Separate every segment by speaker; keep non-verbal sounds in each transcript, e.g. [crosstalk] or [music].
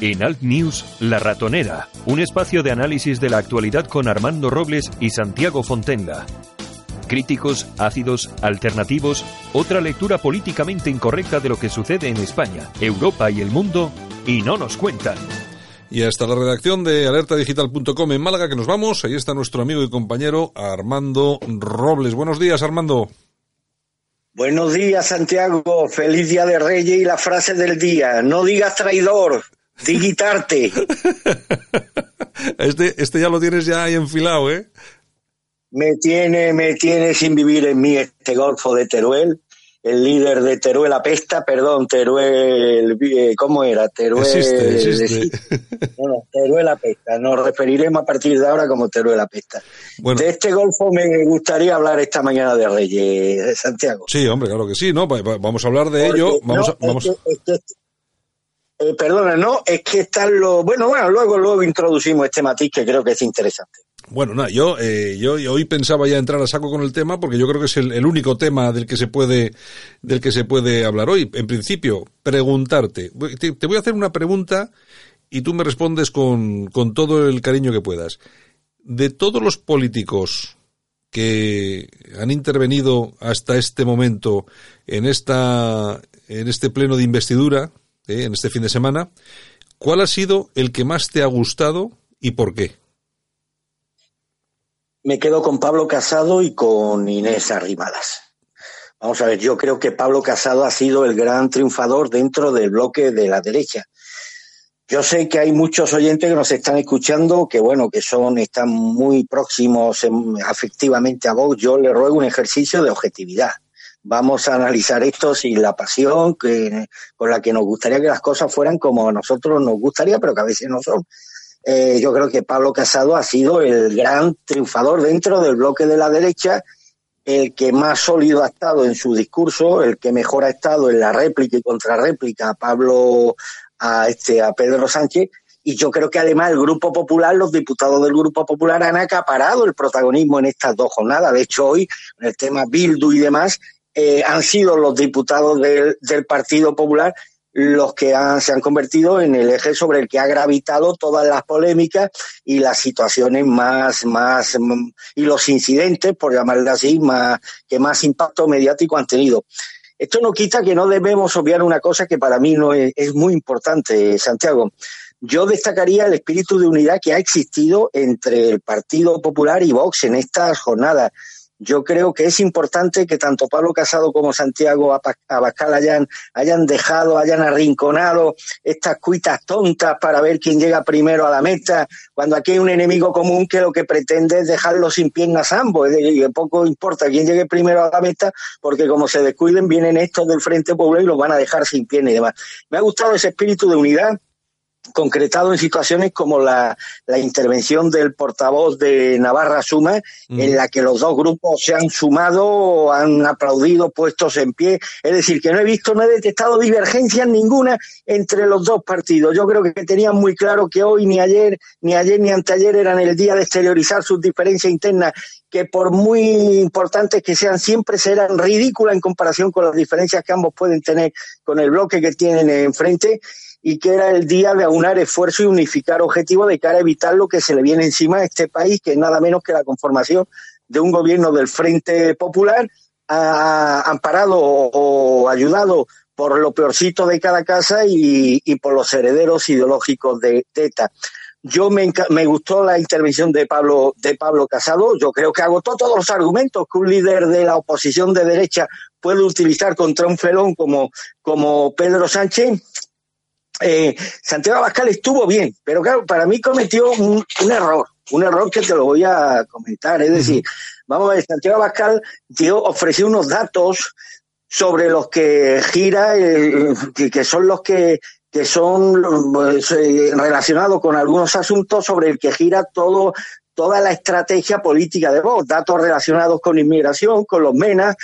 Speaker 1: En Alt News, La Ratonera, un espacio de análisis de la actualidad con Armando Robles y Santiago Fontenla. Críticos, ácidos, alternativos, otra lectura políticamente incorrecta de lo que sucede en España, Europa y el mundo, y no nos cuentan.
Speaker 2: Y hasta la redacción de alertadigital.com en Málaga que nos vamos. Ahí está nuestro amigo y compañero Armando Robles. Buenos días, Armando.
Speaker 3: Buenos días, Santiago. Feliz Día de Reyes y la frase del día. No digas traidor. Digitarte. [laughs]
Speaker 2: este, este ya lo tienes ya ahí enfilado, ¿eh?
Speaker 3: Me tiene, me tiene sin vivir en mí este golfo de Teruel, el líder de Teruel Apesta, perdón, Teruel, eh, ¿cómo era? Teruel.
Speaker 2: Existe, existe.
Speaker 3: No, Teruel Apesta. Nos referiremos a partir de ahora como Teruel Apesta. De este golfo me gustaría hablar esta mañana de Reyes, de Santiago.
Speaker 2: Sí, hombre, claro que sí, ¿no? Vamos a hablar de ello. Vamos, vamos...
Speaker 3: Eh, perdona, no, es que están los... Bueno, bueno, luego, luego introducimos este matiz que creo que es interesante.
Speaker 2: Bueno, nada, yo, eh, yo, hoy pensaba ya entrar a saco con el tema porque yo creo que es el, único tema del que se puede, del que se puede hablar hoy. En principio, preguntarte. Te, voy a hacer una pregunta y tú me respondes con, con todo el cariño que puedas. De todos los políticos que han intervenido hasta este momento en esta, en este pleno de investidura, ¿eh? en este fin de semana. ¿Cuál ha sido el que más te ha gustado y por qué?
Speaker 3: Me quedo con Pablo Casado y con Inés Arrimadas. Vamos a ver, yo creo que Pablo Casado ha sido el gran triunfador dentro del bloque de la derecha. Yo sé que hay muchos oyentes que nos están escuchando que, bueno, que son, están muy próximos afectivamente a vos. Yo le ruego un ejercicio de objetividad vamos a analizar esto sin la pasión que, con la que nos gustaría que las cosas fueran como a nosotros nos gustaría, pero que a veces no son. Eh, yo creo que Pablo Casado ha sido el gran triunfador dentro del bloque de la derecha, el que más sólido ha estado en su discurso, el que mejor ha estado en la réplica y contrarréplica a Pablo, a este, a Pedro Sánchez, y yo creo que además el Grupo Popular, los diputados del Grupo Popular han acaparado el protagonismo en estas dos jornadas. De hecho, hoy, en el tema Bildu y demás, eh, han sido los diputados del, Partido Popular los que se han convertido en el eje sobre el que ha gravitado todas las polémicas y las situaciones más, más, y los incidentes, por llamarle así, más, que más impacto mediático han tenido. Esto no quita que no debemos obviar una cosa que para mí no es muy importante, Santiago. Yo destacaría el espíritu de unidad que ha existido entre el Partido Popular y Vox en estas jornadas yo creo que es importante que tanto Pablo Casado como Santiago Abascal hayan, hayan dejado, hayan arrinconado estas cuitas tontas para ver quién llega primero a la meta, cuando aquí hay un enemigo común que lo que pretende es dejarlo sin piernas ambos, y poco importa quién llegue primero a la meta, porque como se descuiden vienen estos del Frente Popular y los van a dejar sin piernas y demás. Me ha gustado ese espíritu de unidad, concretado en situaciones como la, la, intervención del portavoz de Navarra Suma, en la que los dos grupos se han sumado, han aplaudido, puestos en pie. Es decir, que no he visto, no he detectado divergencias ninguna entre los dos partidos. Yo creo que tenían muy claro que hoy, ni ayer, ni ayer, ni anteayer eran el día de exteriorizar sus diferencias internas que por muy importantes que sean, siempre serán ridículas en comparación con las diferencias que ambos pueden tener con el bloque que tienen enfrente y que era el día de aunar esfuerzo y unificar objetivos de cara a evitar lo que se le viene encima a este país, que es nada menos que la conformación de un gobierno del Frente Popular, amparado o, ayudado por lo peorcito de cada casa y, por los herederos ideológicos de, ETA. Yo me, me, gustó la intervención de Pablo, de Pablo Casado. Yo creo que agotó todos los argumentos que un líder de la oposición de derecha puede utilizar contra un felón como, como Pedro Sánchez eh, Santiago Abascal estuvo bien, pero claro, para mí cometió un, error, un error que te lo voy a comentar. Es decir, vamos a ver, Santiago Abascal dio, ofreció unos datos sobre los que gira, eh, que, son los que que son pues, eh, relacionados con algunos asuntos sobre el que gira todo toda la estrategia política de Vox, datos relacionados con inmigración, con los MENAS,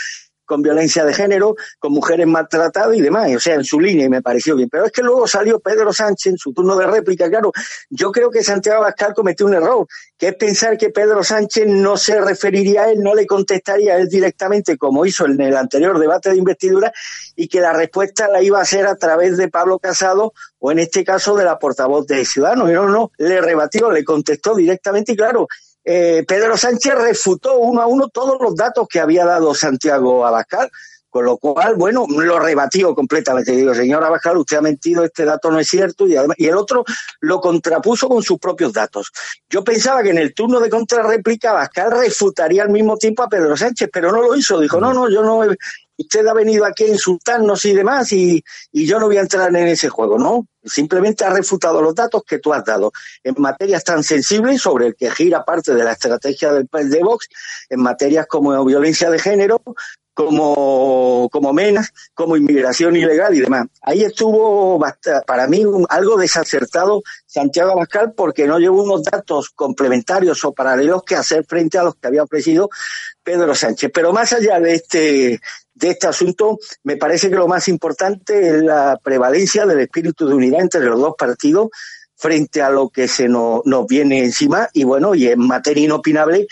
Speaker 3: con violencia de género, con mujeres maltratadas y demás, o sea, en su línea y me pareció bien. Pero es que luego salió Pedro Sánchez en su turno de réplica, claro, yo creo que Santiago Abascal cometió un error, que es pensar que Pedro Sánchez no se referiría a él, no le contestaría a él directamente como hizo en el anterior debate de investidura y que la respuesta la iba a hacer a través de Pablo Casado o en este caso de la portavoz de Ciudadanos. Y no, no, le rebatió, le contestó directamente y claro, eh, Pedro Sánchez refutó uno a uno todos los datos que había dado Santiago Abascal, con lo cual, bueno, lo rebatió completamente. Digo, señor Abascal, usted ha mentido, este dato no es cierto, y, y el otro lo contrapuso con sus propios datos. Yo pensaba que en el turno de contrarréplica Abascal refutaría al mismo tiempo a Pedro Sánchez, pero no lo hizo. Dijo, no, no, yo no, usted ha venido aquí a insultarnos y demás y, y, yo no voy a entrar en ese juego, ¿no? Simplemente ha refutado los datos que tú has dado en materias tan sensibles sobre el que gira parte de la estrategia del de Vox, en materias como violencia de género, como, como menas, como inmigración ilegal y demás. Ahí estuvo para mí algo desacertado Santiago Abascal porque no llevó unos datos complementarios o paralelos que hacer frente a los que había ofrecido Pedro Sánchez. Pero más allá de este, de este asunto, me parece que lo más importante es la prevalencia del espíritu de unidad entre los dos partidos frente a lo que se nos, viene encima y bueno, y en materia inopinable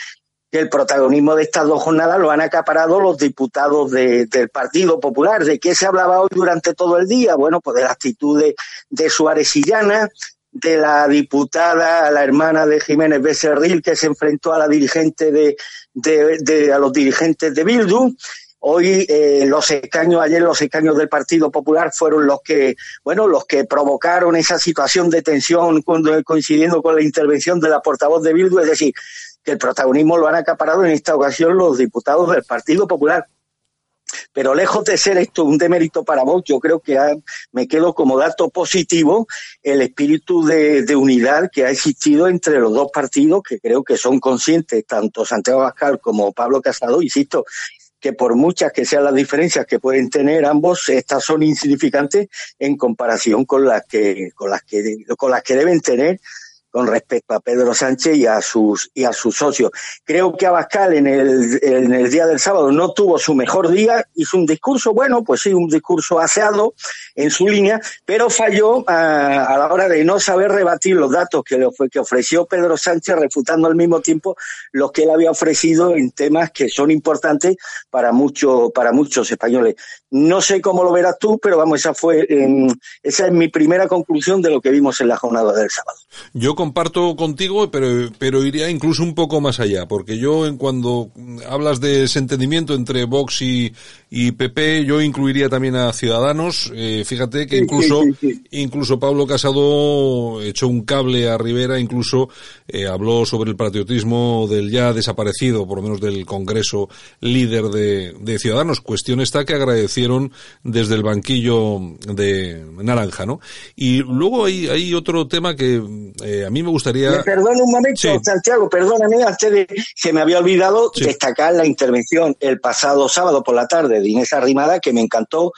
Speaker 3: el protagonismo de estas dos jornadas lo han acaparado los diputados de, del Partido Popular. ¿De qué se hablaba hoy durante todo el día? Bueno, pues de la actitud de, de Suárez y Llana, de la diputada, la hermana de Jiménez Becerril, que se enfrentó a la dirigente de a los dirigentes de Bildu, Hoy eh, los escaños, ayer los escaños del Partido Popular fueron los que, bueno, los que provocaron esa situación de tensión cuando, coincidiendo con la intervención de la portavoz de Bildu, es decir, que el protagonismo lo han acaparado en esta ocasión los diputados del Partido Popular. Pero lejos de ser esto un demérito para vos, yo creo que me quedo como dato positivo el espíritu de, de, unidad que ha existido entre los dos partidos, que creo que son conscientes, tanto Santiago Abascal como Pablo Casado, insisto, que por muchas que sean las diferencias que pueden tener ambos, estas son insignificantes en comparación con las que, con las que, con las que deben tener con respecto a Pedro Sánchez y a sus y a sus socios. Creo que Abascal en el, en el día del sábado no tuvo su mejor día, hizo un discurso, bueno, pues sí, un discurso aseado en su línea, pero falló a, a la hora de no saber rebatir los datos que, le que ofreció Pedro Sánchez, refutando al mismo tiempo los que él había ofrecido en temas que son importantes para, mucho, para muchos españoles. No sé cómo lo verás tú, pero vamos, esa fue en, esa es mi primera conclusión de lo que vimos en la jornada del sábado.
Speaker 2: Yo comparto contigo, pero, pero iría incluso un poco más allá, porque yo en cuando hablas de ese entendimiento entre Vox y, y PP, yo incluiría también a Ciudadanos. Eh, fíjate que incluso, sí, sí, sí. incluso Pablo Casado echó un cable a Rivera, incluso eh, habló sobre el patriotismo del ya desaparecido, por lo menos del Congreso líder de, de Ciudadanos. Cuestión está que agradecieron desde el banquillo de Naranja, ¿no? Y luego hay, hay otro tema que eh, a mí me gustaría.
Speaker 3: Me perdone un momento. Santiago, perdóname, antes de. Se me había olvidado destacar la intervención el pasado sábado por la tarde Inés Arrimada, que me encantó,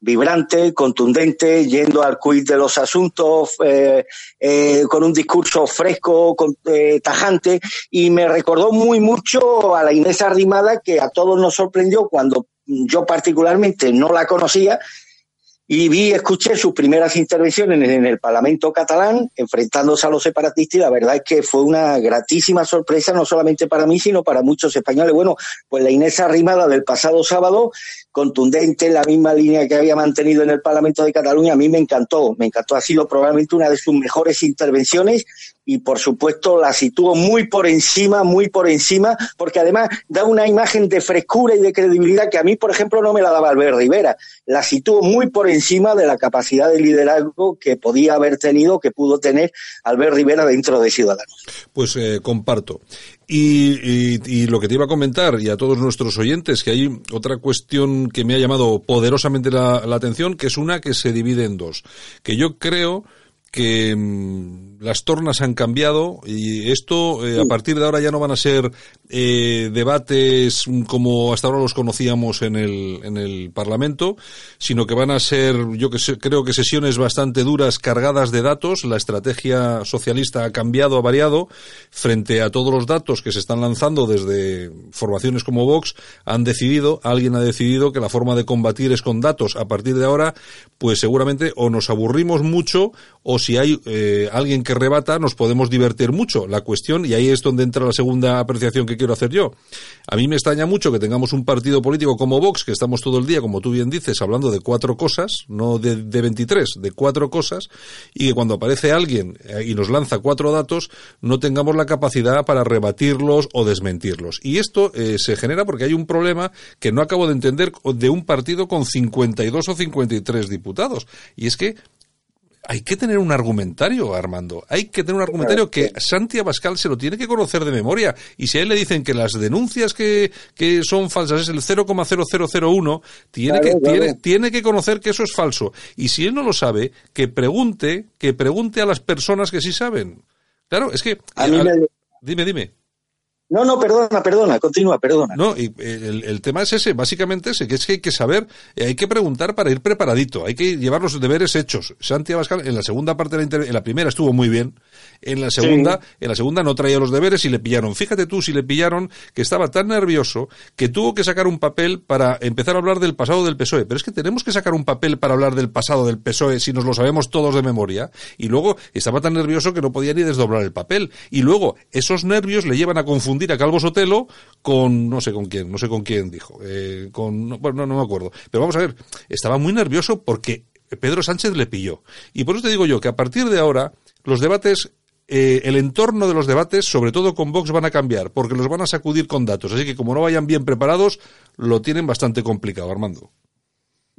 Speaker 3: vibrante, contundente, yendo al quid de los asuntos, eh, eh, con un discurso fresco, con, eh, tajante, y me recordó muy mucho a la Inés Arrimada, que a todos nos sorprendió cuando yo particularmente no la conocía, y vi, escuché sus primeras intervenciones en el Parlamento catalán, enfrentándose a los separatistas, y la verdad es que fue una gratísima sorpresa, no solamente para mí, sino para muchos españoles. Bueno, pues la Inés Arrimada del pasado sábado, contundente, en la misma línea que había mantenido en el Parlamento de Cataluña, a mí me encantó, me encantó, ha sido probablemente una de sus mejores intervenciones y por supuesto la situó muy por encima, muy por encima, porque además da una imagen de frescura y de credibilidad que a mí, por ejemplo, no me la daba Albert Rivera. La situó muy por encima de la capacidad de liderazgo que podía haber tenido, que pudo tener Albert Rivera dentro de Ciudadanos.
Speaker 2: Pues eh, comparto. Y, lo que te iba a comentar, y a todos nuestros oyentes, que hay otra cuestión que me ha llamado poderosamente la, la atención, que es una que se divide en dos. Que yo creo que las tornas han cambiado y esto eh, a partir de ahora ya no van a ser eh, debates como hasta ahora los conocíamos en el, en el Parlamento, sino que van a ser, yo que sé, creo que sesiones bastante duras, cargadas de datos. La estrategia socialista ha cambiado, ha variado frente a todos los datos que se están lanzando desde formaciones como Vox. Han decidido, alguien ha decidido que la forma de combatir es con datos. A partir de ahora, pues seguramente o nos aburrimos mucho o si hay eh, alguien que rebata nos podemos divertir mucho. La cuestión, y ahí es donde entra la segunda apreciación que quiero hacer yo. A mí me extraña mucho que tengamos un partido político como Vox, que estamos todo el día, como tú bien dices, hablando de cuatro cosas, no de, de 23, de cuatro cosas, y que cuando aparece alguien eh, y nos lanza cuatro datos, no tengamos la capacidad para rebatirlos o desmentirlos. Y esto eh, se genera porque hay un problema que no acabo de entender de un partido con 52 o 53 diputados. Y es que hay que tener un argumentario, Armando. Hay que tener un argumentario que Santi Abascal se lo tiene que conocer de memoria. Y si a él le dicen que las denuncias que, que son falsas es el 0,0001, tiene, que, Tiene, tiene que conocer que eso es falso. Y si él no lo sabe, que pregunte, que pregunte a las personas que sí saben. Claro, es que... Dime, dime.
Speaker 3: No, no, perdona, perdona, continúa, perdona.
Speaker 2: No, y el, el, tema es ese, básicamente ese, que es que hay que saber, eh, hay que preguntar para ir preparadito, hay que llevar los deberes hechos. Santi Abascal, en la segunda parte de la en la primera estuvo muy bien, en la segunda, en la segunda no traía los deberes y le pillaron. Fíjate tú si le pillaron que estaba tan nervioso que tuvo que sacar un papel para empezar a hablar del pasado del PSOE. Pero es que tenemos que sacar un papel para hablar del pasado del PSOE si nos lo sabemos todos de memoria. Y luego estaba tan nervioso que no podía ni desdoblar el papel. Y luego esos nervios le llevan a confundir a Calvo Sotelo con no sé con quién, no sé con quién dijo, eh, con bueno, no, me acuerdo. Pero vamos a ver, estaba muy nervioso porque Pedro Sánchez le pilló. Y por eso te digo yo que a partir de ahora los debates eh, el entorno de los debates, sobre todo con Vox, van a cambiar, porque los van a sacudir con datos. Así que como no vayan bien preparados, lo tienen bastante complicado, Armando.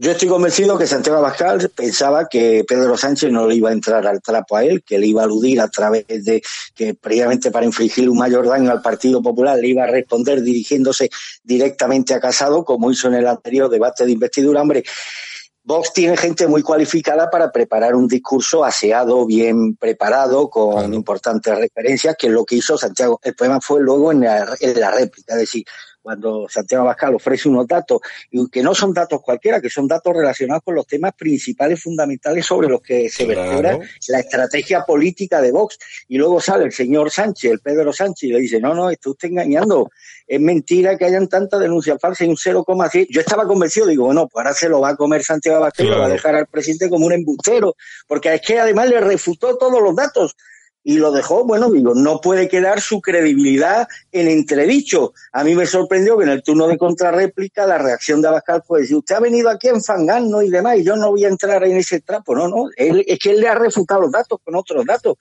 Speaker 3: Yo estoy convencido que Santiago Abascal pensaba que Pedro Sánchez no le iba a entrar al trapo a él, que le iba a aludir a través de que previamente para infligir un mayor daño al Partido Popular le iba a responder dirigiéndose directamente a Casado, como hizo en el anterior debate de investidura. Hombre, Vox tiene gente muy cualificada para preparar un discurso aseado, bien preparado, con importantes referencias, que es lo que hizo Santiago. El problema fue luego en la, en la réplica, es decir, cuando Santiago Abascal ofrece unos datos, y que no son datos cualquiera, que son datos relacionados con los temas principales, fundamentales sobre los que se vertebra la estrategia política de Vox. Y luego sale el señor Sánchez, el Pedro Sánchez, y le dice, no, no, está usted engañando, es mentira que hayan tantas denuncias falsas y un 0,6. Yo estaba convencido, digo, bueno, pues ahora se lo va a comer Santiago Abascal, lo va a dejar al presidente como un embustero, porque es que además le refutó todos los datos y lo dejó, bueno, digo, no puede quedar su credibilidad en entredicho. A mí me sorprendió que en el turno de contrarréplica la reacción de Abascal fue decir, usted ha venido aquí a enfangarnos y demás, y yo no voy a entrar en ese trapo. No, no, él, es que él le ha refutado los datos con otros datos.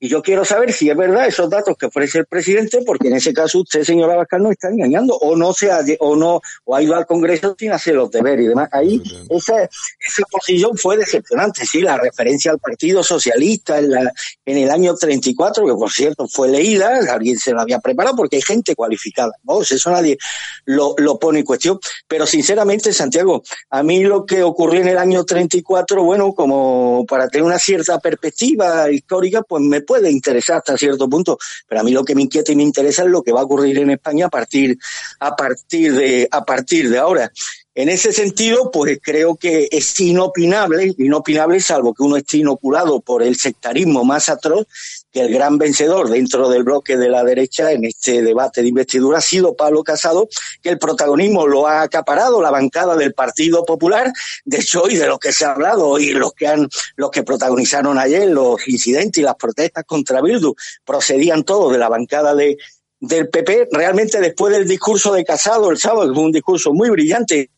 Speaker 3: Y yo quiero saber si es verdad esos datos que ofrece el presidente, porque en ese caso usted, señor Abascal, no está engañando, o no se ha, o no, o ha ido al Congreso sin hacer los deberes y demás. Ahí, esa, esa posición fue decepcionante, sí, la referencia al Partido Socialista en, la, en el año 34, que por cierto fue leída, alguien se la había preparado, porque hay gente cualificada, vos, eso nadie lo, lo pone en cuestión. Pero sinceramente, Santiago, a mí lo que ocurrió en el año 34, bueno, como para tener una cierta perspectiva histórica, pues me puede interesar hasta cierto punto, pero a mí lo que me inquieta y me interesa es lo que va a ocurrir en España a partir, a partir de, a partir de ahora. En ese sentido, pues creo que es inopinable, inopinable salvo que uno esté inoculado por el sectarismo más atroz, que el gran vencedor dentro del bloque de la derecha en este debate de investidura ha sido Pablo Casado, que el protagonismo lo ha acaparado la bancada del Partido Popular, de hecho, y de lo que se ha hablado, y los que han, los que protagonizaron ayer los incidentes y las protestas contra Bildu, procedían todos de la bancada de, del PP, realmente después del discurso de Casado el sábado, que fue un discurso muy brillante,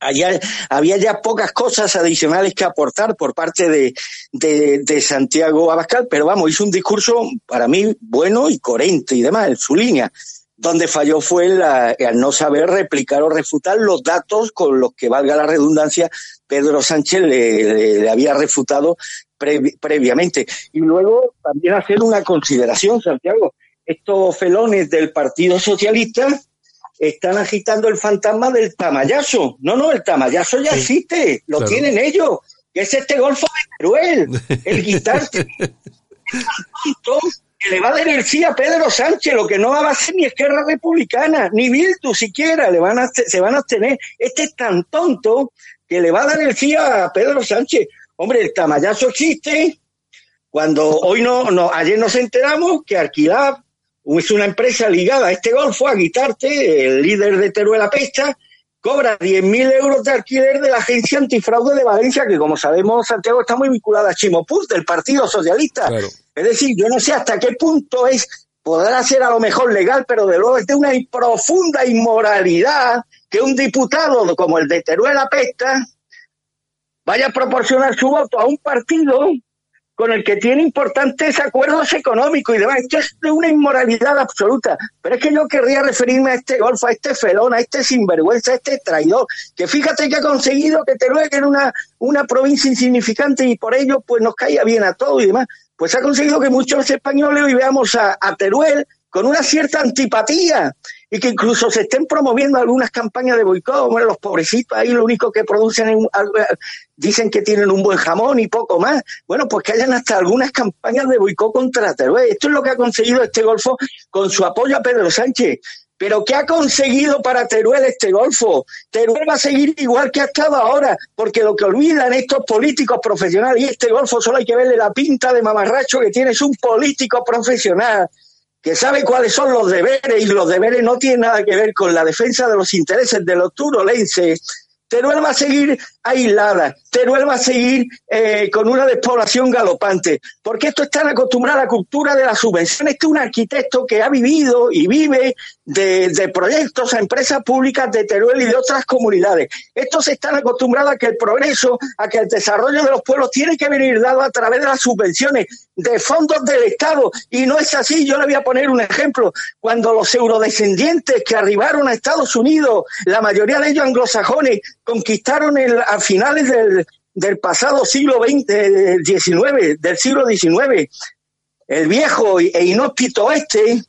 Speaker 3: Allá, había ya pocas cosas adicionales que aportar por parte de, de, Santiago Abascal, pero vamos, hizo un discurso para mí bueno y coherente y demás en su línea. Donde falló fue la, al no saber replicar o refutar los datos con los que, valga la redundancia, Pedro Sánchez le, había refutado previamente. Y luego también hacer una consideración, Santiago. Estos felones del Partido Socialista están agitando el fantasma del tamayazo. No, no, el tamayazo ya existe, lo tienen ellos. Que es este golfo de Teruel, el [laughs] guitar, que le va a dar el a Pedro Sánchez, lo que no va a hacer ni Esquerra Republicana, ni Bildu siquiera, le van a, se van a abstener. Este es tan tonto que le va a dar el sí a Pedro Sánchez. Hombre, el tamallazo existe. Cuando hoy no, no ayer nos enteramos que Alquilab es una empresa ligada a este golfo, a Guitarte, el líder de Teruel Pesta, cobra 10.000 euros de alquiler de la agencia antifraude de Valencia, que como sabemos Santiago está muy vinculada a Chimopuz, del Partido Socialista. Es decir, yo no sé hasta qué punto es, podrá ser a lo mejor legal, pero de luego es de una profunda inmoralidad que un diputado como el de Teruel Pesta vaya a proporcionar su voto a un partido con el que tiene importantes acuerdos económicos y demás. Esto es de una inmoralidad absoluta. Pero es que yo querría referirme a este golfo, a este felón, a este sinvergüenza, a este traidor, que fíjate que ha conseguido que Teruel, era una, una provincia insignificante y por ello pues nos caía bien a todos y demás, pues ha conseguido que muchos españoles hoy veamos a Teruel con una cierta antipatía y que incluso se estén promoviendo algunas campañas de boicot. Bueno, los pobrecitos ahí lo único que producen es, dicen que tienen un buen jamón y poco más. Bueno, pues que hayan hasta algunas campañas de boicot contra Teruel. Esto es lo que ha conseguido este Golfo con su apoyo a Pedro Sánchez. Pero ¿qué ha conseguido para Teruel este Golfo? Teruel va a seguir igual que ha estado ahora, porque lo que olvidan estos políticos profesionales, y este Golfo solo hay que verle la pinta de mamarracho que tiene, es un político profesional que sabe cuáles son los deberes y los deberes no tienen nada que ver con la defensa de los intereses de los turolenses. Teruel va a seguir aislada, Teruel va a seguir eh, con una despoblación galopante, porque esto están acostumbrados a la cultura de la subvención. Este es un arquitecto que ha vivido y vive de, proyectos a empresas públicas de Teruel y de otras comunidades. Estos están acostumbrados a que el progreso, a que el desarrollo de los pueblos tiene que venir dado a través de las subvenciones, de fondos del Estado. Y no es así. Yo le voy a poner un ejemplo. Cuando los eurodescendientes que arribaron a Estados Unidos, la mayoría de ellos anglosajones, conquistaron el, a finales del, del pasado siglo XX, XIX, del siglo XIX, el viejo e inhóspito oeste,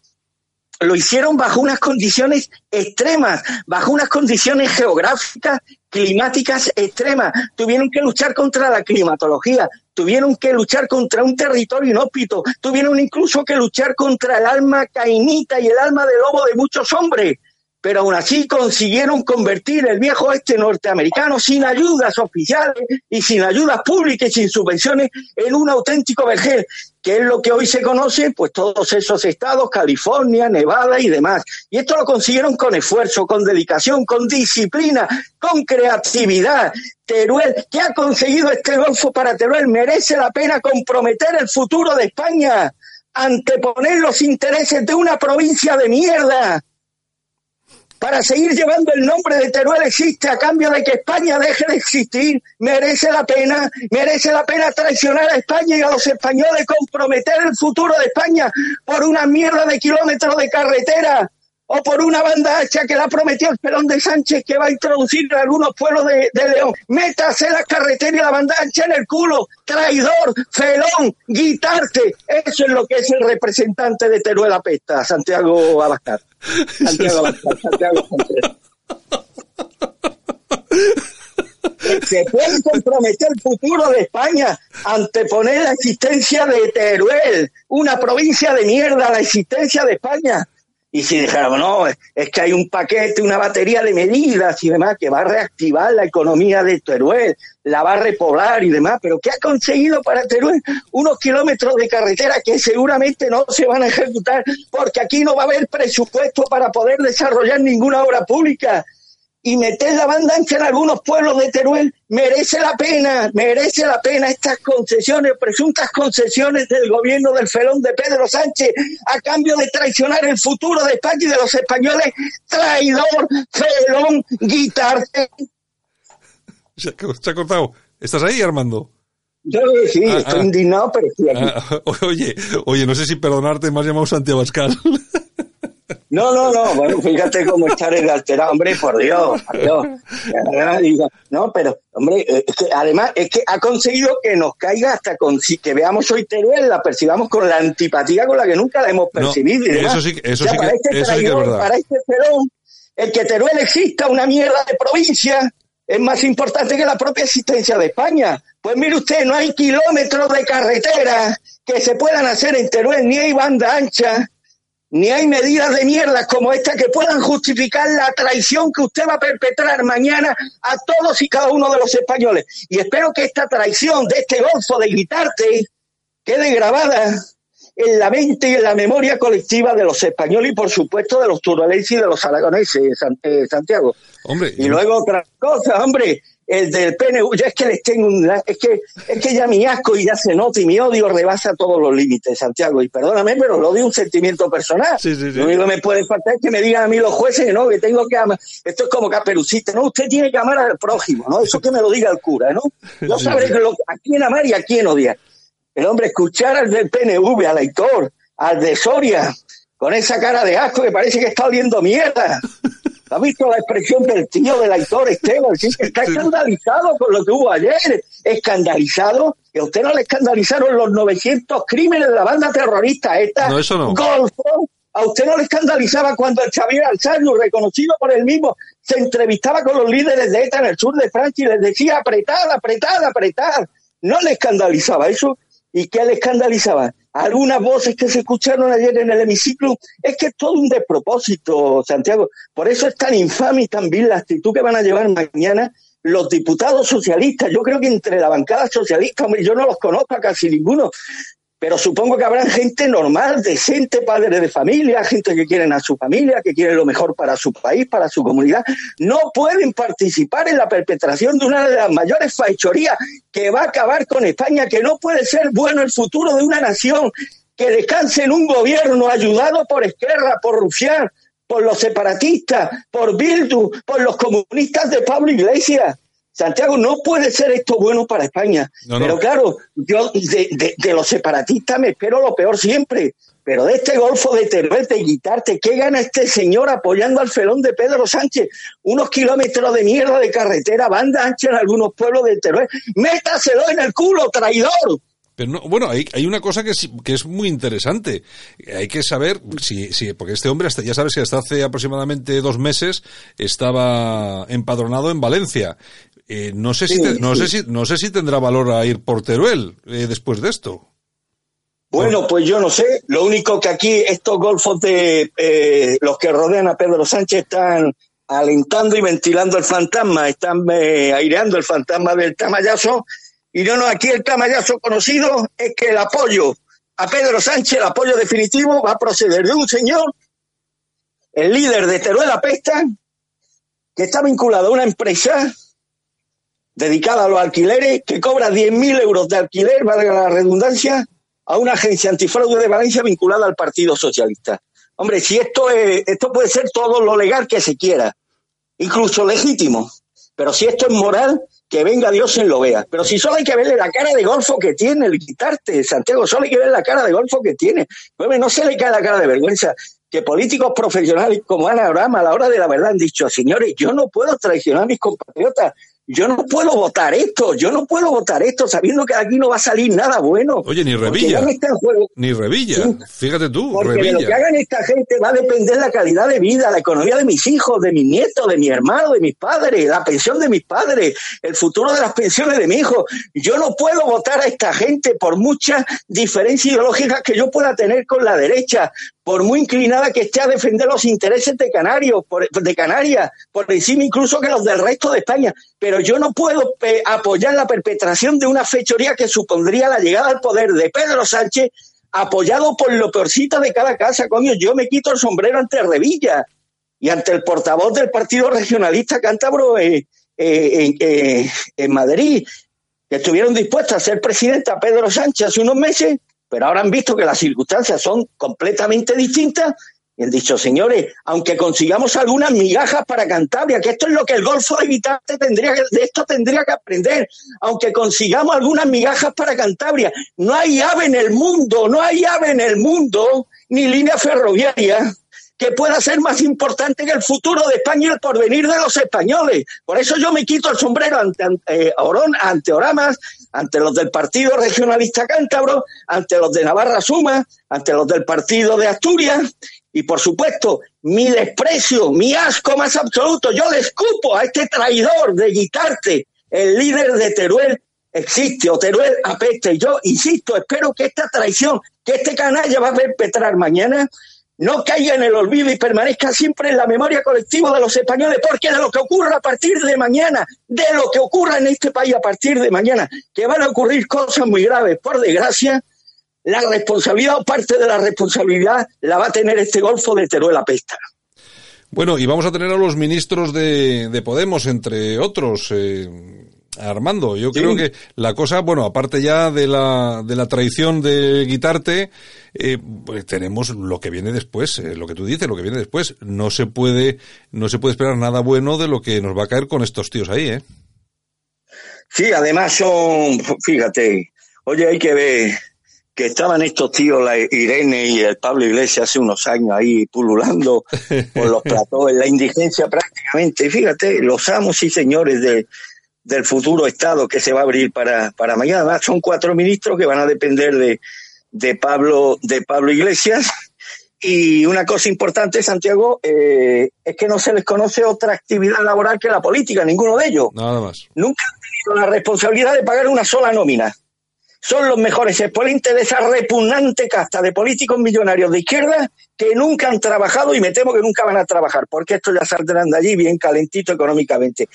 Speaker 3: lo hicieron bajo unas condiciones extremas, bajo unas condiciones geográficas, climáticas extremas. Tuvieron que luchar contra la climatología, tuvieron que luchar contra un territorio inhóspito, tuvieron incluso que luchar contra el alma cainita y el alma de lobo de muchos hombres pero aún así consiguieron convertir el viejo oeste norteamericano sin ayudas oficiales y sin ayudas públicas y sin subvenciones en un auténtico vergel, que es lo que hoy se conoce, pues todos esos estados, California, Nevada y demás. Y esto lo consiguieron con esfuerzo, con dedicación, con disciplina, con creatividad. Teruel, ¿qué ha conseguido este Golfo para Teruel? Merece la pena comprometer el futuro de España, anteponer los intereses de una provincia de mierda para seguir llevando el nombre de Teruel existe a cambio de que España deje de existir, merece la pena, merece la pena traicionar a España y a los españoles, comprometer el futuro de España por una mierda de kilómetros de carretera o por una banda hacha que la prometió el pelón de Sánchez que va a introducir en algunos pueblos de, León. Métase la carretera y la banda ancha en el culo, traidor, felón, guitarte. Eso es lo que es el representante de Teruel Apesta, Santiago Abascal. Santiago [laughs] Santiago se puede comprometer el futuro de España anteponer la existencia de Teruel, una provincia de mierda, la existencia de España. Y si dijeron, no, es que hay un paquete, una batería de medidas y demás que va a reactivar la economía de Teruel, la va a repoblar y demás, pero ¿qué ha conseguido para Teruel? Unos kilómetros de carretera que seguramente no se van a ejecutar porque aquí no va a haber presupuesto para poder desarrollar ninguna obra pública y meter la banda ancha en algunos pueblos de Teruel merece la pena, merece la pena estas concesiones, presuntas concesiones del gobierno del felón de Pedro Sánchez a cambio de traicionar el futuro de España y de los españoles. Traidor, felón, guitarte.
Speaker 2: Se ha cortado. ¿Estás ahí, Armando?
Speaker 3: Yo sí, ah, estoy ah. indignado, pero estoy aquí.
Speaker 2: Ah, [laughs] oye, oye, no sé si perdonarte, me has llamado Santiago.
Speaker 3: No, no, no, bueno, fíjate cómo estar el alterado, hombre, por Dios, por Dios. No, pero, hombre, eh, es que además es que ha conseguido que nos caiga hasta con que veamos hoy Teruel, la percibamos con la antipatía con la que nunca la hemos percibido.
Speaker 2: eso sí, eso, sí, que, este eso sí que es verdad.
Speaker 3: Para este Perón, el que Teruel exista una mierda de provincia, es más importante que la propia existencia de España. Pues mire usted, no hay kilómetros de carretera que se puedan hacer en Teruel, ni hay banda ancha, ni hay medidas de mierda como esta que puedan justificar la traición que usted va a perpetrar mañana a todos y cada uno de los españoles. Y espero que esta traición de este golfo de gritarte quede grabada en la mente y en la memoria colectiva de los españoles y por supuesto de los turolenses y de los aragoneses, eh, Santiago.
Speaker 2: Hombre,
Speaker 3: y luego otra cosa, hombre, el del PNV, ya es que les tengo un, es que, es que ya mi asco y ya se nota y mi odio rebasa todos los límites, Santiago, y perdóname, pero lo de un sentimiento personal. Lo único que me puede faltar es que me digan a mí los jueces que no, que tengo que amar, esto es como caperucita, no, usted tiene que amar al prójimo, ¿no? Eso que me lo diga el cura, ¿no? Yo sabré que a quién amar y a quién odiar. El hombre escuchar al del PNV, al Aitor, al de Soria, con esa cara de asco que parece que está oliendo mierda. [laughs] ¿Ha visto la expresión del tío del Aitor Esteban? Sí, que está escandalizado con lo que hubo ayer. Escandalizado. Que a usted no le escandalizaron los 900 crímenes de la banda terrorista esta.
Speaker 2: No, eso no.
Speaker 3: Golfo. A usted no le escandalizaba cuando el Xavier Alzano, reconocido por él mismo, se entrevistaba con los líderes de ETA en el sur de Francia y les decía apretar, apretar, apretar. No le escandalizaba eso. ¿Y qué le escandalizaba? Algunas voces que se escucharon ayer en el hemiciclo, es que es todo un despropósito, Santiago. Por eso es tan infame y tan vil la actitud que van a llevar mañana los diputados socialistas. Yo creo que entre la bancada socialista, hombre, yo no los conozco a casi ninguno, pero supongo que habrá gente normal, decente, padres de familia, gente que quieren a su familia, que quieren lo mejor para su país, para su comunidad. No pueden participar en la perpetración de una de las mayores fechorías que va a acabar con España, que no puede ser bueno el futuro de una nación que descanse en un gobierno ayudado por Esquerra, por Rufián, por los separatistas, por Bildu, por los comunistas de Pablo Iglesias. Santiago, no puede ser esto bueno para España. Pero claro, yo de, los separatistas me espero lo peor siempre. Pero de este golfo de Teruel, de quitarte, ¿qué gana este señor apoyando al felón de Pedro Sánchez? Unos kilómetros de mierda de carretera, banda ancha en algunos pueblos de Teruel. Métaselo en el culo, traidor.
Speaker 2: Pero no, bueno, hay, hay una cosa que es, que es muy interesante. Hay que saber si, si, porque este hombre, hasta, ya sabes que hasta hace aproximadamente dos meses estaba empadronado en Valencia. Eh, no sé si no sé si no sé si tendrá valor a ir por Teruel eh, después de esto.
Speaker 3: Bueno, pues yo no sé. Lo único que aquí estos golfos de eh, los que rodean a Pedro Sánchez están alentando y ventilando el fantasma, están aireando el fantasma del tamayazo. Y no, no, aquí el tamayazo conocido es que el apoyo a Pedro Sánchez, el apoyo definitivo, va a proceder de un señor, el líder de Teruel Apesta, que está vinculado a una empresa dedicada a los alquileres, que cobra 10.000 euros de alquiler, valga la redundancia, a una agencia antifraude de Valencia vinculada al Partido Socialista. Hombre, si esto es, esto puede ser todo lo legal que se quiera, incluso legítimo, pero si esto es moral, que venga Dios en lo vea. Pero si solo hay que verle la cara de golfo que tiene, el quitarte, Santiago, solo hay que ver la cara de golfo que tiene. Pues no se le cae la cara de vergüenza que políticos profesionales como Ana Abraham a la hora de la verdad han dicho, señores, yo no puedo traicionar a mis compatriotas, yo no puedo votar esto, yo no puedo votar esto sabiendo que aquí no va a salir nada bueno.
Speaker 2: Oye, ni Revilla. Ni Revilla. Fíjate tú,
Speaker 3: porque de lo que hagan esta gente va a depender la calidad de vida, la economía de mis hijos, de mis nietos, de mi hermano, de mis padres, la pensión de mis padres, el futuro de las pensiones de mi hijo. Yo no puedo votar a esta gente por muchas diferencias ideológicas que yo pueda tener con la derecha, por muy inclinada que esté a defender los intereses de Canarios, de Canarias, por encima incluso que los del resto de España. Pero yo no puedo eh, apoyar la perpetración de una fechoría que supondría la llegada al poder de Pedro Sánchez, apoyado por lo peorcito de cada casa, coño. Yo me quito el sombrero ante Revilla y ante el portavoz del Partido Regionalista Cántabro eh, eh, en Madrid, que estuvieron dispuestos a ser presidenta Pedro Sánchez hace unos meses pero ahora han visto que las circunstancias son completamente distintas y han dicho, señores, aunque consigamos algunas migajas para Cantabria, que esto es lo que el Golfo de Vitarte tendría que, de esto tendría que aprender, aunque consigamos algunas migajas para Cantabria, no hay ave en el mundo, no hay ave en el mundo, ni línea ferroviaria que pueda ser más importante que el futuro de España y el porvenir de los españoles. Por eso yo me quito el sombrero ante, ante, eh, ante Oramas, ante los del Partido Regionalista Cántabro, ante los de Navarra Suma, ante los del Partido de Asturias y por supuesto mi desprecio, mi asco más absoluto. Yo le escupo a este traidor de Guitarte, el líder de Teruel, existe o Teruel apeste. Yo insisto, espero que esta traición que este canalla va a perpetrar mañana no caiga en el olvido y permanezca siempre en la memoria colectiva de los españoles, porque de lo que ocurra a partir de mañana, de lo que ocurra en este país a partir de mañana, que van a ocurrir cosas muy graves, por desgracia, la responsabilidad o parte de la responsabilidad la va a tener este Golfo de Teruel Pesta.
Speaker 2: Bueno, y vamos a tener a los ministros de, de Podemos, entre otros. Eh, Armando, yo creo que la cosa, bueno, aparte ya de la, de la traición de Guitarte, eh, pues tenemos lo que viene después, eh, lo que tú dices, lo que viene después. No se puede, no se puede esperar nada bueno de lo que nos va a caer con estos tíos ahí, ¿eh?
Speaker 3: Sí, además son, fíjate, oye, hay que ver que estaban estos tíos, la Irene y el Pablo Iglesias, hace unos años ahí pululando [laughs] por los platos, en la indigencia prácticamente. Fíjate, los amos y señores de, del futuro Estado que se va a abrir para, para mañana. Son cuatro ministros que van a depender de, de, Pablo, de Pablo Iglesias. Y una cosa importante, Santiago, eh, es que no se les conoce otra actividad laboral que la política, ninguno de ellos.
Speaker 2: Nada más.
Speaker 3: Nunca han tenido la responsabilidad de pagar una sola nómina. Son los mejores exponentes de esa repugnante casta de políticos millonarios de izquierda que nunca han trabajado y me temo que nunca van a trabajar, porque esto ya saldrán de allí bien calentito económicamente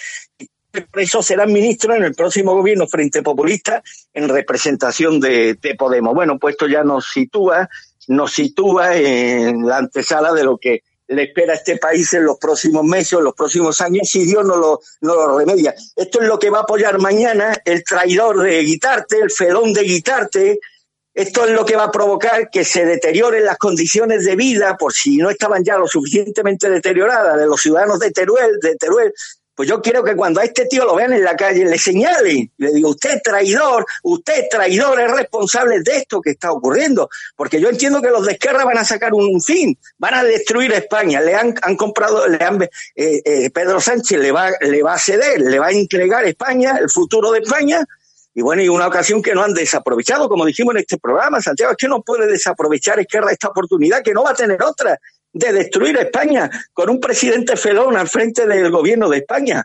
Speaker 3: por eso serán ministros en el próximo gobierno Frente Populista en representación de, Podemos. Bueno, pues esto ya nos sitúa, nos sitúa en la antesala de lo que le espera a este país en los próximos meses, en los próximos años, si Dios no lo, no lo remedia. Esto es lo que va a apoyar mañana el traidor de Guitarte, el felón de Guitarte. Esto es lo que va a provocar que se deterioren las condiciones de vida, por si no estaban ya lo suficientemente deterioradas, de los ciudadanos de Teruel, de Teruel, pues yo quiero que cuando a este tío lo vean en la calle le señalen, le digo, usted traidor, usted traidor, es responsable de esto que está ocurriendo, porque yo entiendo que los de izquierda van a sacar un, fin, van a destruir España, le han, han comprado, le han, eh, eh, Pedro Sánchez le va, le va a ceder, le va a entregar España, el futuro de España, y bueno, y una ocasión que no han desaprovechado, como dijimos en este programa, Santiago, es que no puede desaprovechar Izquierda esta oportunidad, que no va a tener otra de destruir España con un presidente felón al frente del gobierno de España.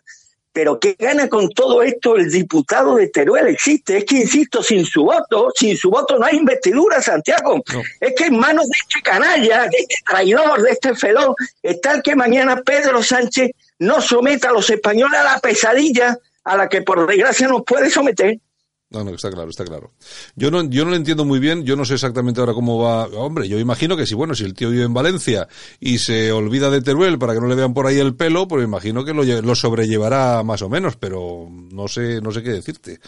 Speaker 3: Pero ¿qué gana con todo esto el diputado de Teruel? Existe, es que insisto, sin su voto, sin su voto no hay investidura, Santiago. Es que en manos de este canalla, de este traidor, de este felón, está el que mañana Pedro Sánchez no someta a los españoles a la pesadilla a la que por desgracia nos puede someter.
Speaker 2: No, no, está claro, está claro. Yo no, yo no lo entiendo muy bien, yo no sé exactamente ahora cómo va. Hombre, yo imagino que si, bueno, si el tío vive en Valencia y se olvida de Teruel para que no le vean por ahí el pelo, pues imagino que lo, lo sobrellevará más o menos, pero no sé, no sé qué decirte.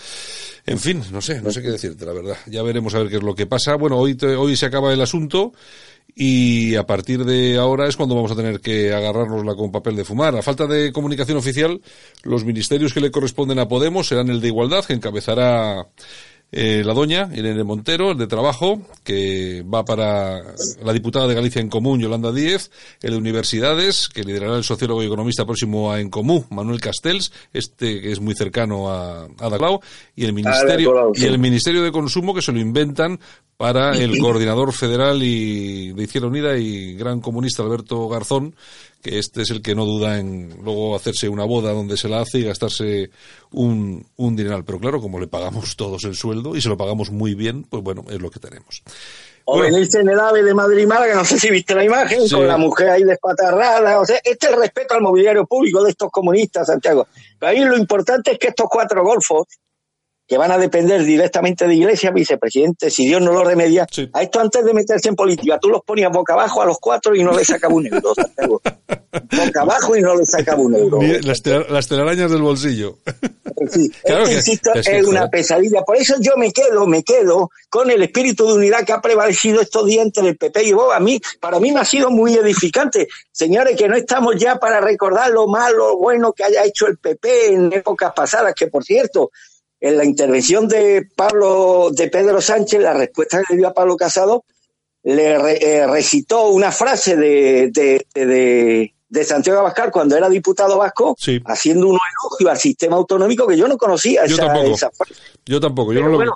Speaker 2: En fin, no sé, no sé qué decirte, la verdad. Ya veremos a ver qué es lo que pasa. Bueno, hoy, hoy se acaba el asunto y a partir de ahora es cuando vamos a tener que agarrárnosla con papel de fumar. A falta de comunicación oficial, los ministerios que le corresponden a Podemos serán el de Igualdad, que encabezará eh, la doña Irene Montero, el de Trabajo, que va para la diputada de Galicia en Común, Yolanda Díez, el de Universidades, que liderará el sociólogo y economista próximo a En Común, Manuel Castells, este que es muy cercano a, a Daclau, y el Ministerio, y el Ministerio de Consumo, que se lo inventan para el coordinador federal y de Izquierda Unida y gran comunista Alberto Garzón, que este es el que no duda en luego hacerse una boda donde se la hace y gastarse un, un dineral. Pero claro, como le pagamos todos el sueldo y se lo pagamos muy bien, pues bueno, es lo que tenemos.
Speaker 3: O venirse en el AVE de Madrid Málaga, no sé si viste la imagen, con la mujer ahí despatarrada. O sea, este es el respeto al mobiliario público de estos comunistas, Santiago. Pero ahí lo importante es que estos cuatro golfos que van a depender directamente de Iglesia, vicepresidente, si Dios no lo remedia. A esto antes de meterse en política, tú los ponías boca abajo a los cuatro y no les sacaba un euro. boca abajo y no les sacaba un euro.
Speaker 2: Las, telarañas del bolsillo.
Speaker 3: Sí, [laughs] claro que, insisto, es, una pesadilla. Por eso yo me quedo, me quedo con el espíritu de unidad que ha prevalecido estos días entre el PP y vos. A mí, para mí me ha sido muy edificante. Señores, que no estamos ya para recordar lo malo, o bueno que haya hecho el PP en épocas pasadas, que por cierto, en la intervención de Pablo, de Pedro Sánchez, la respuesta que le dio a Pablo Casado, le eh, recitó una frase de, de, de Santiago Abascal cuando era diputado vasco, haciendo un elogio al sistema autonómico que yo no conocía.
Speaker 2: Yo tampoco. Yo tampoco. Yo no lo...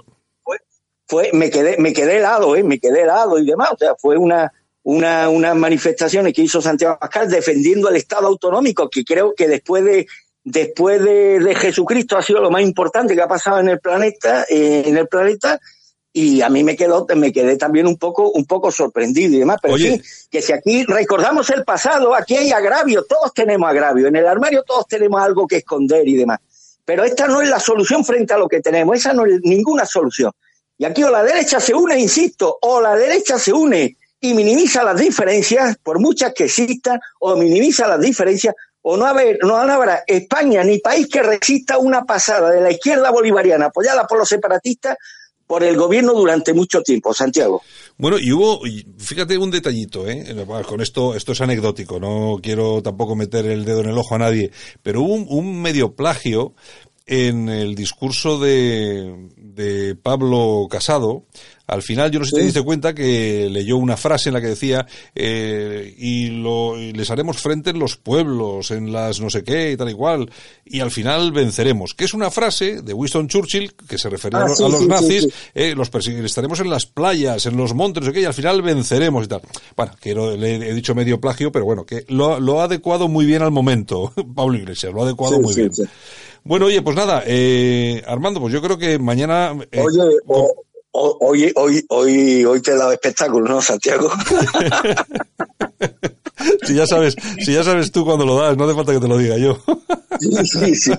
Speaker 3: fue, me quedé, me quedé helado, ¿eh? me quedé helado y demás. O sea, fue una, una, unas manifestaciones que hizo Santiago Abascal defendiendo el Estado autonómico, que creo que después de después de, Jesucristo ha sido lo más importante que ha pasado en el planeta, eh, en el planeta, y a mí me quedó, me quedé también un poco, un poco sorprendido y demás. Pero sí, que si aquí recordamos el pasado, aquí hay agravio, todos tenemos agravio, en el armario todos tenemos algo que esconder y demás. Pero esta no es la solución frente a lo que tenemos, esa no es ninguna solución. Y aquí o la derecha se une, insisto, o la derecha se une y minimiza las diferencias, por muchas que existan, o minimiza las diferencias, o no, haber, no habrá España ni país que resista una pasada de la izquierda bolivariana apoyada por los separatistas por el gobierno durante mucho tiempo, Santiago.
Speaker 2: Bueno, y hubo, fíjate un detallito, ¿eh? con esto, esto es anecdótico, no quiero tampoco meter el dedo en el ojo a nadie, pero hubo un, medio plagio en el discurso de, de Pablo Casado, al final, yo no sé si te diste cuenta que leyó una frase en la que decía, eh, y, lo, les haremos frente en los pueblos, en las no sé qué y tal y cual, y al final venceremos. Que es una frase de Winston Churchill, que se refería ah, a, los nazis, eh, los estaremos en las playas, en los montes, no sé qué, y al final venceremos y tal. Bueno, que le he dicho medio plagio, pero bueno, que lo, lo ha adecuado muy bien al momento, [laughs] Pablo Iglesias, lo ha adecuado muy bien. Bueno, oye, pues nada, eh, Armando, pues yo creo que mañana...
Speaker 3: Eh, oye, hoy, hoy, hoy, hoy te he dado espectáculo, ¿no, Santiago? [laughs]
Speaker 2: si ya sabes, si ya sabes tú cuando lo das, no hace falta que te lo diga yo.
Speaker 3: sí, sí,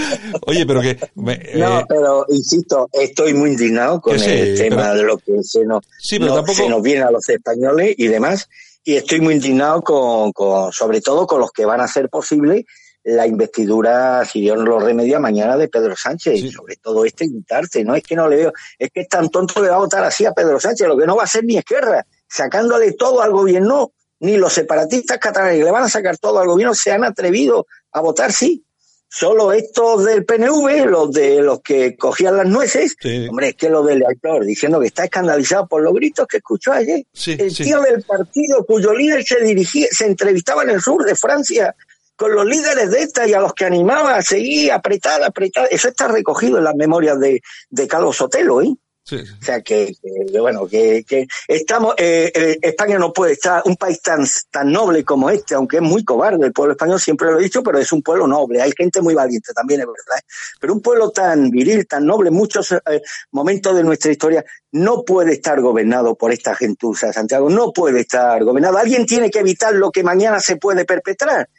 Speaker 3: [laughs]
Speaker 2: Oye, pero que...
Speaker 3: no, eh, pero insisto, estoy muy indignado con el tema de lo que se nos, se nos viene a los españoles y demás, y estoy muy indignado con, con, sobre todo con los que van a hacer posible la investidura, si Dios lo remedia, mañana de Pedro Sánchez, y sobre todo este invitarse, no es que no le veo, es que es tan tonto que va a votar así a Pedro Sánchez, lo que no va a hacer ni izquierda, sacándole todo al gobierno, ni los separatistas catalanes que le van a sacar todo al gobierno se han atrevido a votar sí. Solo estos del PNV, los de los que cogían las nueces, hombre, es que lo del actor diciendo que está escandalizado por los gritos que escuchó ayer. el tío del partido cuyo líder se dirigía, se entrevistaba en el sur de Francia con los líderes de esta y a los que animaba a seguir apretar, apretar. Eso está recogido en las memorias de, de Carlos Sotelo, ¿eh? O sea que, bueno, que, que estamos, eh, eh, España no puede estar, un país tan, tan noble como este, aunque es muy cobarde, el pueblo español siempre lo he dicho, pero es un pueblo noble, hay gente muy valiente también, es verdad, ¿eh? pero un pueblo tan viril, tan noble en muchos momentos de nuestra historia, no puede estar gobernado por esta gentuza, Santiago, no puede estar gobernado. Alguien tiene que evitar lo que mañana se puede perpetrar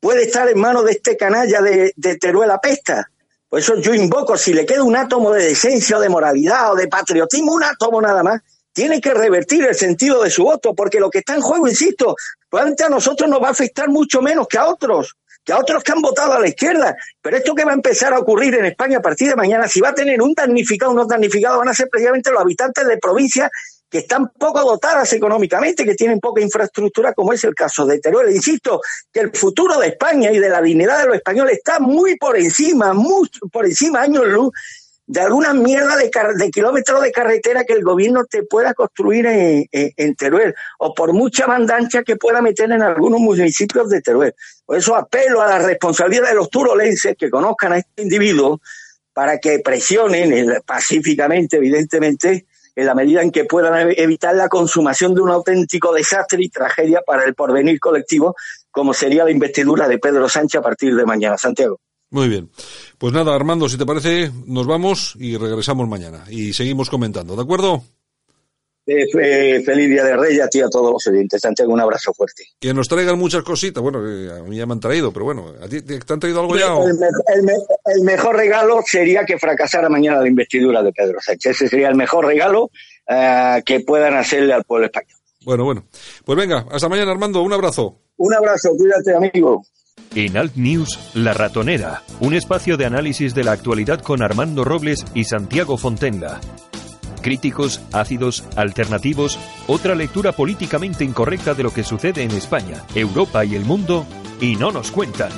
Speaker 3: puede estar en manos de este canalla de, de Teruel Pesta. Por eso yo invoco, si le queda un átomo de decencia o de moralidad o de patriotismo, un átomo nada más, tiene que revertir el sentido de su voto, porque lo que está en juego, insisto, probablemente a nosotros nos va a afectar mucho menos que a otros, que a otros que han votado a la izquierda. Pero esto que va a empezar a ocurrir en España a partir de mañana, si va a tener un damnificado o unos damnificados, van a ser precisamente los habitantes de provincias que están poco dotadas económicamente, que tienen poca infraestructura, como es el caso de Teruel. Insisto que el futuro de España y de la dignidad de los españoles está muy por encima, mucho por encima, años luz, de alguna mierda de, de kilómetros de carretera que el gobierno te pueda construir en, Teruel, o por mucha bandancha que pueda meter en algunos municipios de Teruel. Por eso apelo a la responsabilidad de los turolenses que conozcan a este individuo para que presionen pacíficamente, evidentemente, en la medida en que puedan evitar la consumación de un auténtico desastre y tragedia para el porvenir colectivo, como sería la investidura de Pedro Sánchez a partir de mañana. Santiago.
Speaker 2: Muy bien. Pues nada, Armando, si te parece, nos vamos y regresamos mañana y seguimos comentando, ¿de acuerdo?
Speaker 3: Eh, feliz Día de Reyes a ti a todos los oyentes. Santiago, un abrazo fuerte.
Speaker 2: Que nos traigan muchas cositas. Bueno, a mí ya me han traído, pero bueno, ¿a ti te han traído algo ya?
Speaker 3: El, mejor regalo sería que fracasara mañana la investidura de Pedro Sánchez. Ese sería el mejor regalo eh, que puedan hacerle al pueblo español.
Speaker 2: Bueno, bueno. Pues venga, hasta mañana, Armando. Un abrazo.
Speaker 3: Un abrazo, cuídate, amigo.
Speaker 1: En Alt News, La Ratonera, un espacio de análisis de la actualidad con Armando Robles y Santiago Fontenga críticos, ácidos, alternativos, otra lectura políticamente incorrecta de lo que sucede en España, Europa y el mundo, y no nos cuentan.